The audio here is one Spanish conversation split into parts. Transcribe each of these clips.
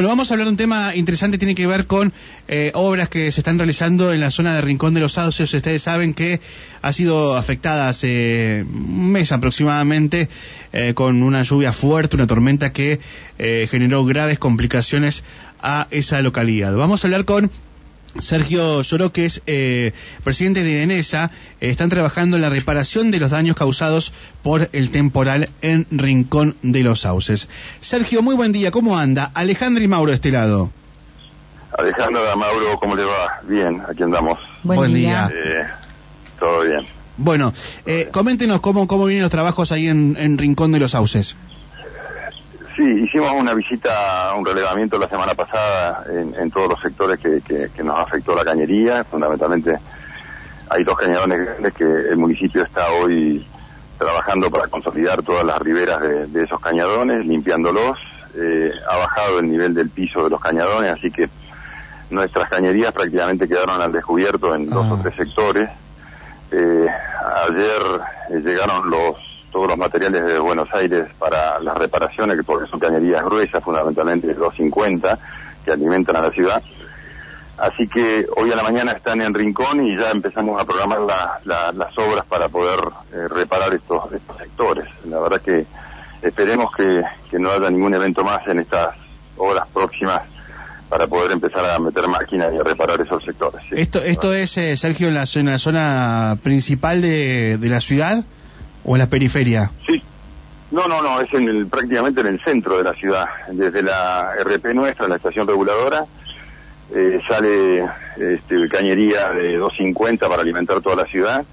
Bueno, vamos a hablar de un tema interesante, tiene que ver con eh, obras que se están realizando en la zona de Rincón de los Sauces. Ustedes saben que ha sido afectada hace un mes aproximadamente eh, con una lluvia fuerte, una tormenta que eh, generó graves complicaciones a esa localidad. Vamos a hablar con Sergio Lloro, que es eh, presidente de ENESA, eh, están trabajando en la reparación de los daños causados por el temporal en Rincón de los Sauces. Sergio, muy buen día, ¿cómo anda? Alejandro y Mauro de este lado. Alejandro, Mauro, ¿cómo le va? Bien, aquí andamos. Buen, día. Eh, todo bien. Bueno, eh, coméntenos cómo, cómo vienen los trabajos ahí en, en Rincón de los Sauces. Sí, hicimos una visita, un relevamiento la semana pasada en, en todos los sectores que, que, que, nos afectó la cañería. Fundamentalmente hay dos cañadones grandes que el municipio está hoy trabajando para consolidar todas las riberas de, de esos cañadones, limpiándolos. Eh, ha bajado el nivel del piso de los cañadones, así que nuestras cañerías prácticamente quedaron al descubierto en dos Ah. o tres sectores. Eh, ayer eh, llegaron los todos los materiales de Buenos Aires para las reparaciones, que porque son cañerías gruesas, fundamentalmente de 250, que alimentan a la ciudad. Así que hoy a la mañana están en Rincón y ya empezamos a programar la- la- las obras para poder eh, reparar estos, estos sectores. La verdad que esperemos que, no haya ningún evento más en estas horas próximas para poder empezar a meter máquinas y a reparar esos sectores. ¿Esto, esto es, eh, Sergio, en la, zona- principal de la ciudad o en la periferia? Sí. No, no, no, es en el, prácticamente en el centro de la ciudad. Desde la RP nuestra, la estación reguladora, eh, sale este, cañería de 250 para alimentar toda la ciudad.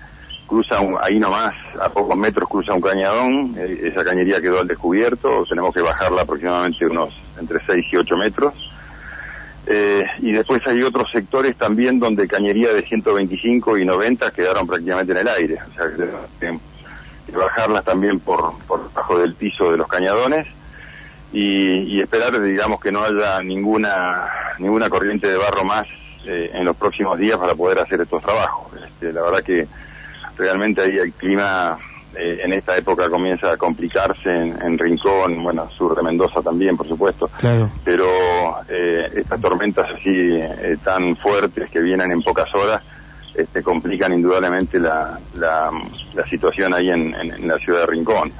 Cruza un- ahí nomás, a pocos metros cruza un cañadón. eh, esa cañería quedó al descubierto. Tenemos que bajarla aproximadamente unos entre 6 y 8 metros. Eh, y después hay otros sectores también donde cañería de 125 y 90 quedaron prácticamente en el aire. O sea, que bajarlas también por, por bajo del piso de los cañadones y, y esperar, digamos, que no haya ninguna ninguna corriente de barro más eh, en los próximos días para poder hacer estos trabajos. Este, la verdad que realmente ahí el clima eh, en esta época comienza a complicarse en, en Rincón, bueno, sur de Mendoza también, por supuesto Claro. pero eh, estas tormentas así eh, tan fuertes que vienen en pocas horas este, complican indudablemente la, la, la situación ahí en, en- en la ciudad de Rincón.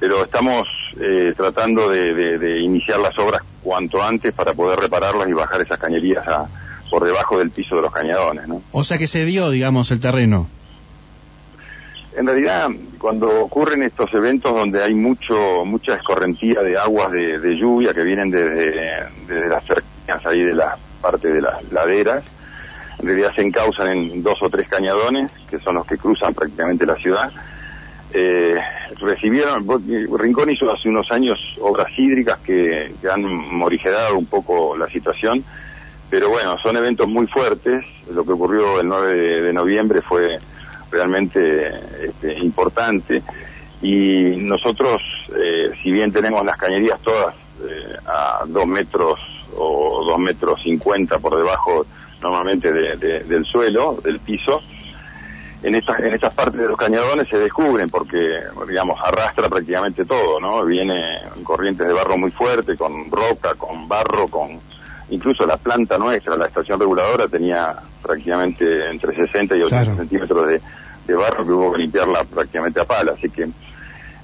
Pero estamos eh, tratando de, de- de iniciar las obras cuanto antes para poder repararlas y bajar esas cañerías a- por debajo del piso de los cañadones. ¿no? O sea que se dio, digamos, el terreno. En realidad, cuando ocurren estos eventos donde hay mucho mucha escorrentía de aguas de, de lluvia que vienen desde, desde las cercanías ahí de la parte de las laderas, en realidad se encausan en dos o tres cañadones, que son los que cruzan prácticamente la ciudad. Eh, recibieron, Rincón hizo hace unos años obras hídricas que, que han morigerado un poco la situación, pero bueno, son eventos muy fuertes. Lo que ocurrió el 9 de, de noviembre fue realmente este, importante y nosotros, eh, si bien tenemos las cañerías todas eh, a dos metros o dos metros cincuenta por debajo normalmente de- de- del suelo, del piso, en estas en estas partes de los cañadones se descubren porque digamos arrastra prácticamente todo no viene corrientes de barro muy fuerte con roca con barro con incluso la planta nuestra la estación reguladora tenía prácticamente entre 60 y 80 Claro. centímetros de, de barro que hubo que limpiarla prácticamente a pala así que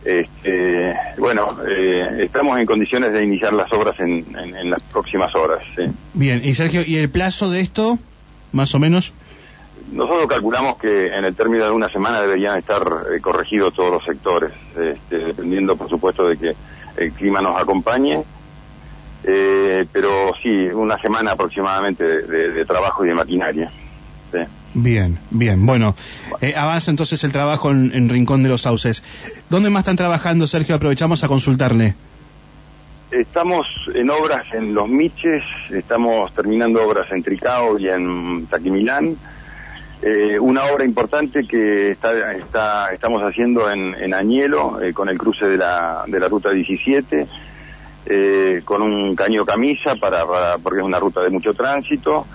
este, bueno eh, estamos en condiciones de iniciar las obras en, en- en las próximas horas sí. Bien, y Sergio, ¿y el plazo de esto, más o menos? Nosotros calculamos que en el término de una semana deberían estar eh, corregidos todos los sectores, este, dependiendo por supuesto de que el clima nos acompañe, Eh, pero sí, una semana aproximadamente de, de- de trabajo y de maquinaria. sí. Bien, bien. Bueno, eh, avanza entonces el trabajo en, Rincón de los Sauces. ¿Dónde más están trabajando, Sergio? Aprovechamos a consultarle. Estamos en obras en Los Miches, estamos terminando obras en Tricao y en Taquimilán. Eh, una obra importante que está, estamos haciendo en, en Añelo, eh, con el cruce de la, de la ruta 17, eh, con un caño camisa, para- porque es una ruta de mucho tránsito,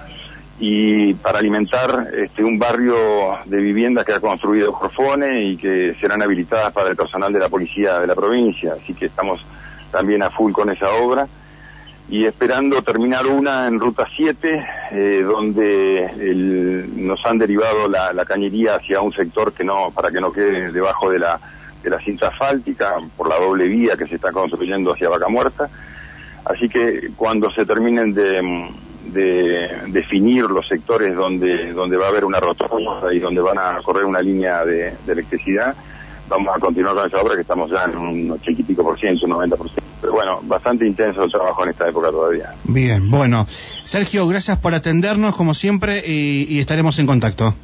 y para alimentar este, un barrio de viviendas que ha construido Jorfone y que serán habilitadas para el personal de la policía de la provincia. Así que estamos también a full con esa obra. y esperando terminar una en Ruta 7, eh, donde el, nos han derivado la, cañería hacia un sector que no, para que no quede debajo de la, de la cinta asfáltica, por la doble vía que se está construyendo hacia Vaca Muerta. Así que cuando se terminen de, de definir los sectores donde, donde va a haber una rotonda y donde van a correr una línea de, electricidad, vamos a continuar con esa obra que estamos ya en un 80 y pico por ciento, un 90 por ciento. Pero bueno, bastante intenso el trabajo en esta época todavía. Bien, bueno. Sergio, gracias por atendernos como siempre y, y estaremos en contacto.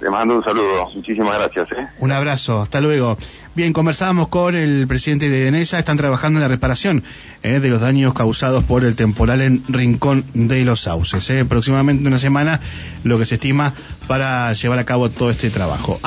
Le mando un saludo, muchísimas gracias. ¿eh? Un abrazo, hasta luego. Bien, conversábamos con el presidente de Enesa, están trabajando en la reparación eh, de los daños causados por el temporal en Rincón de los Sauces. Eh. Próximamente una semana lo que se estima para llevar a cabo todo este trabajo.